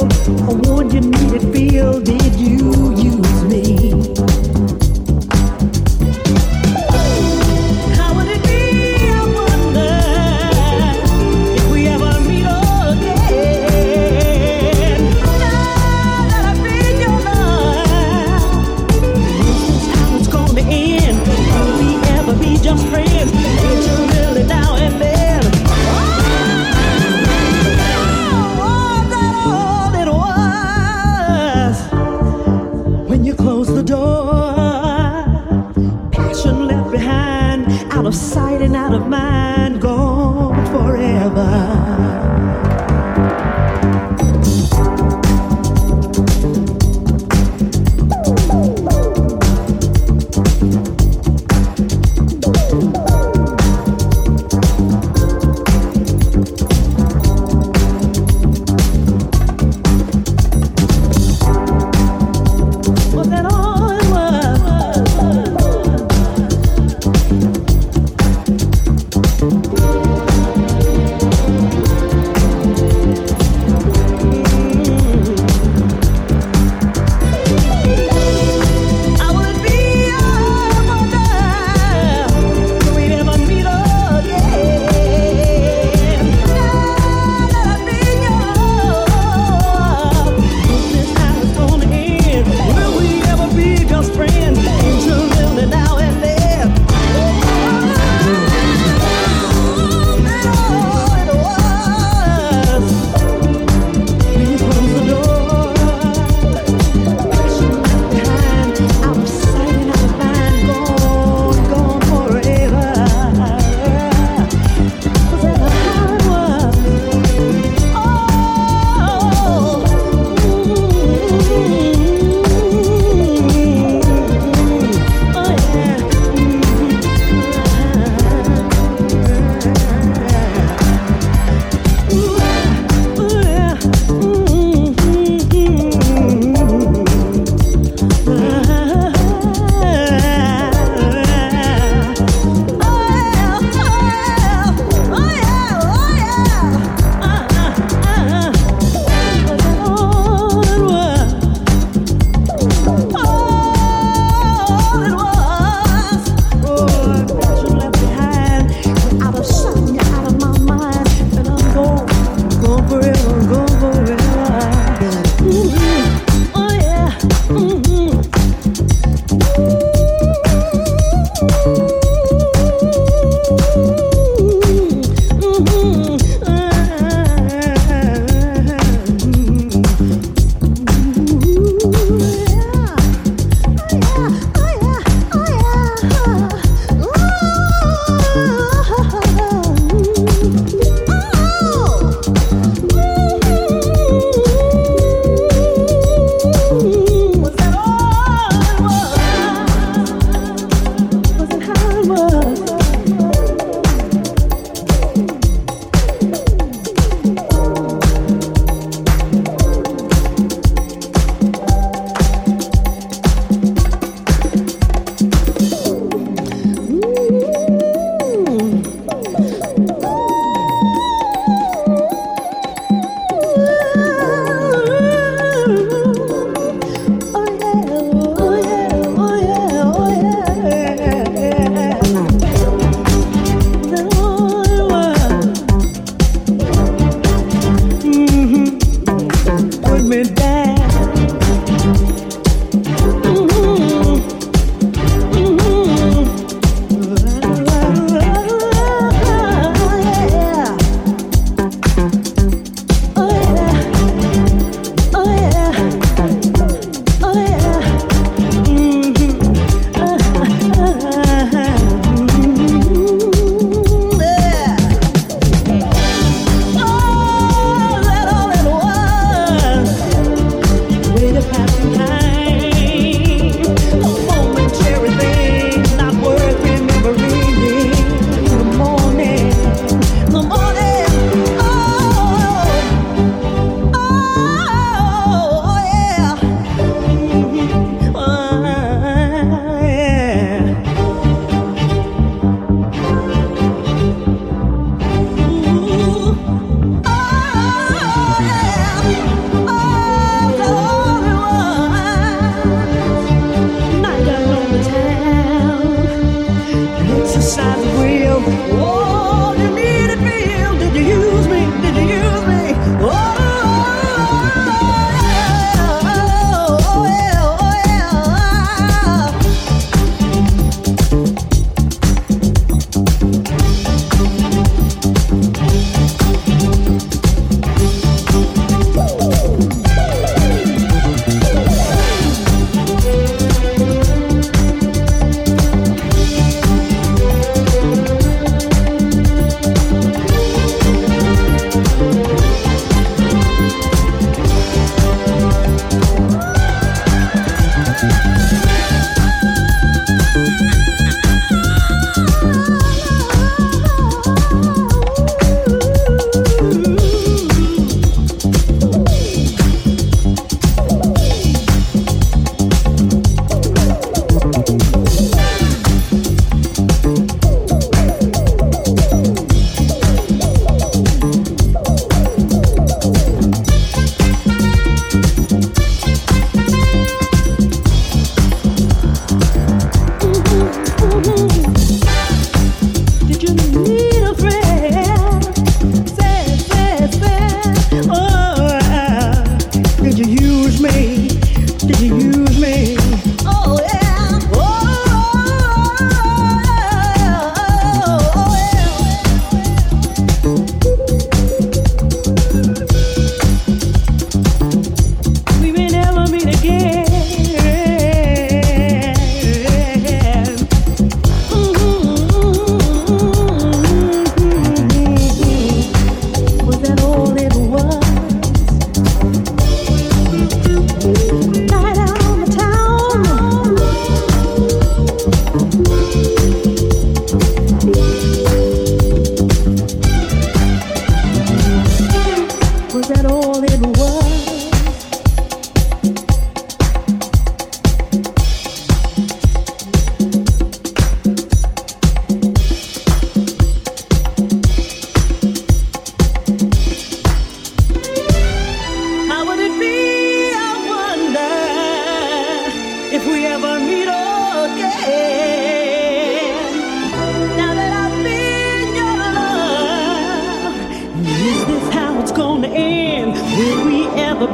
I warned you Needed feel, did you?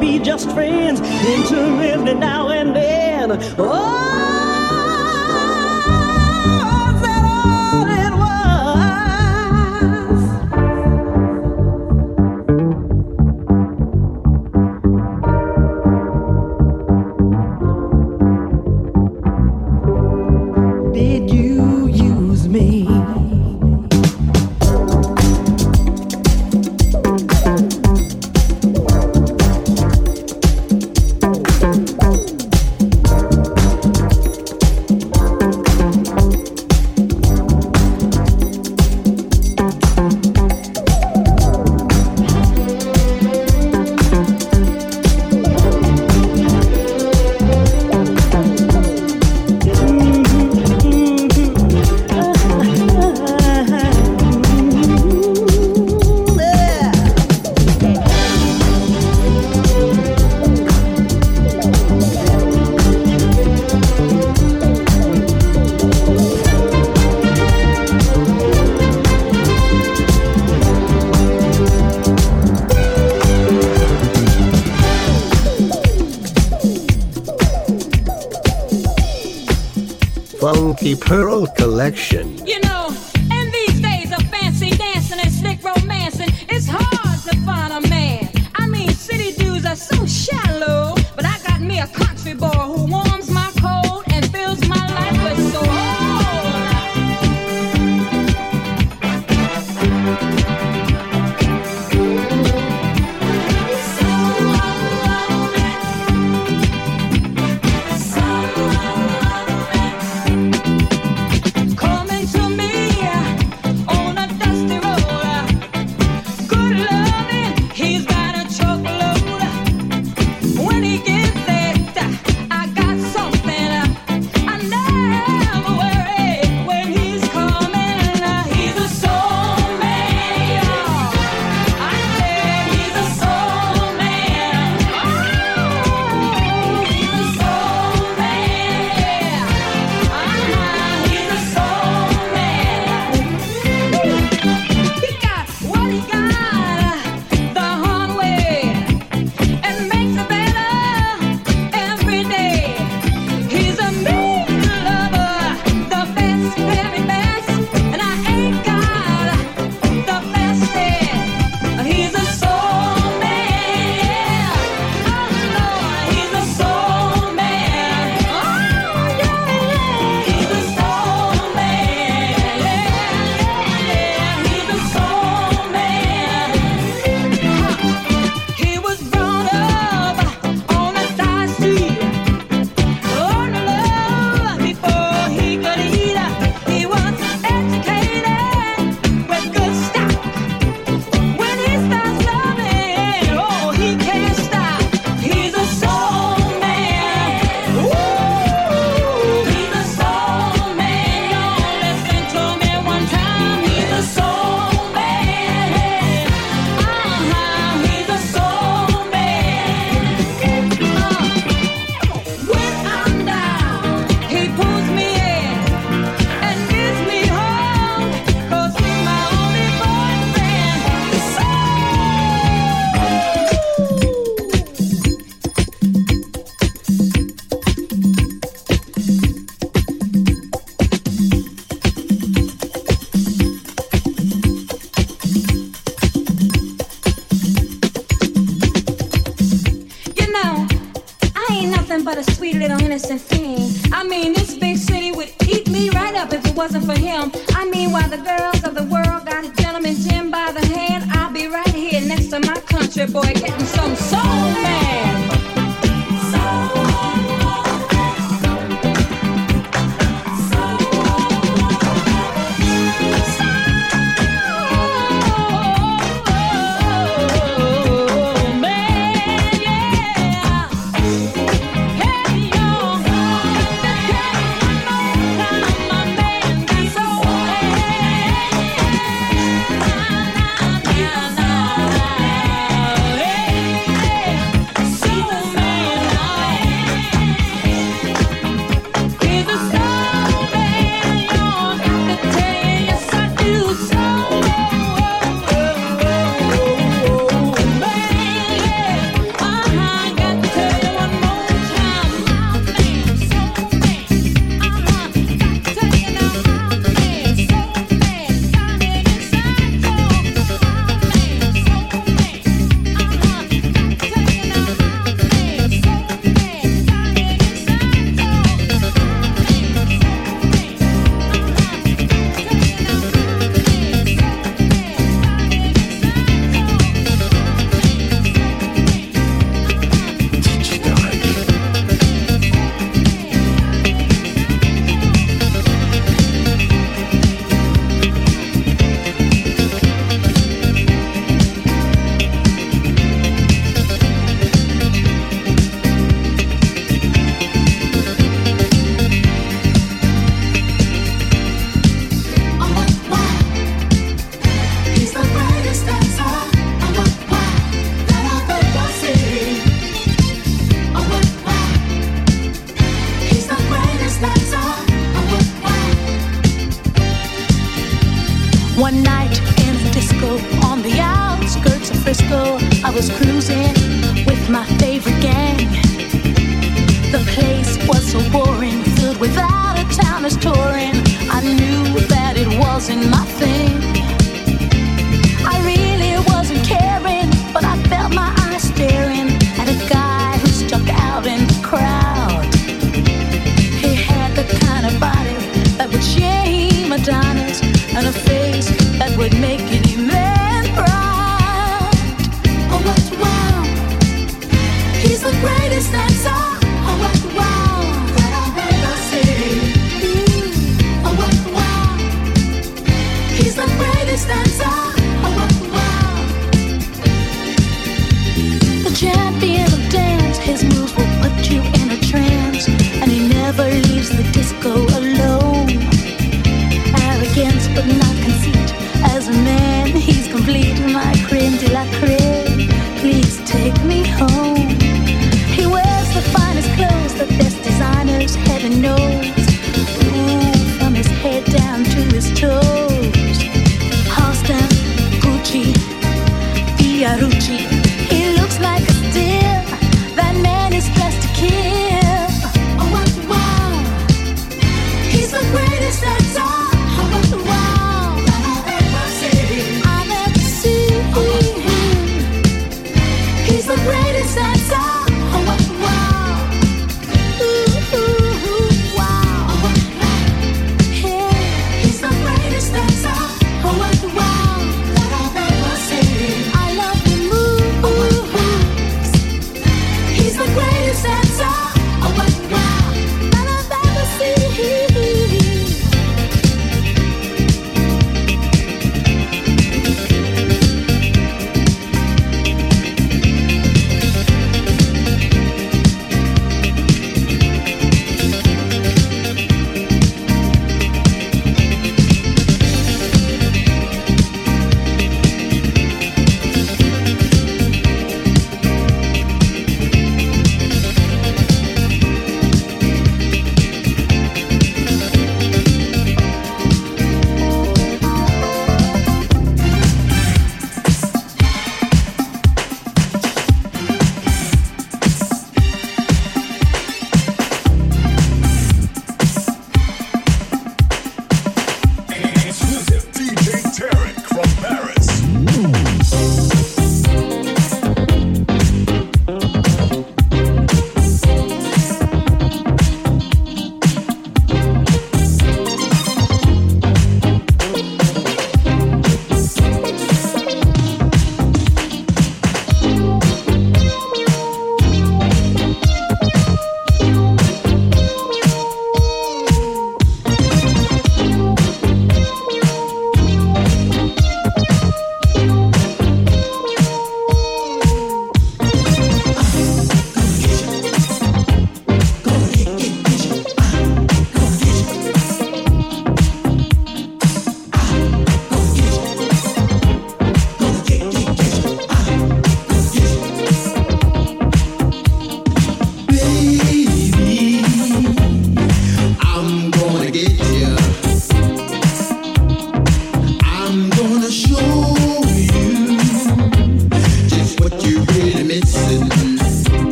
Be just friends? Intermittently now and then. Oh! Pearl Collection. He's the greatest my What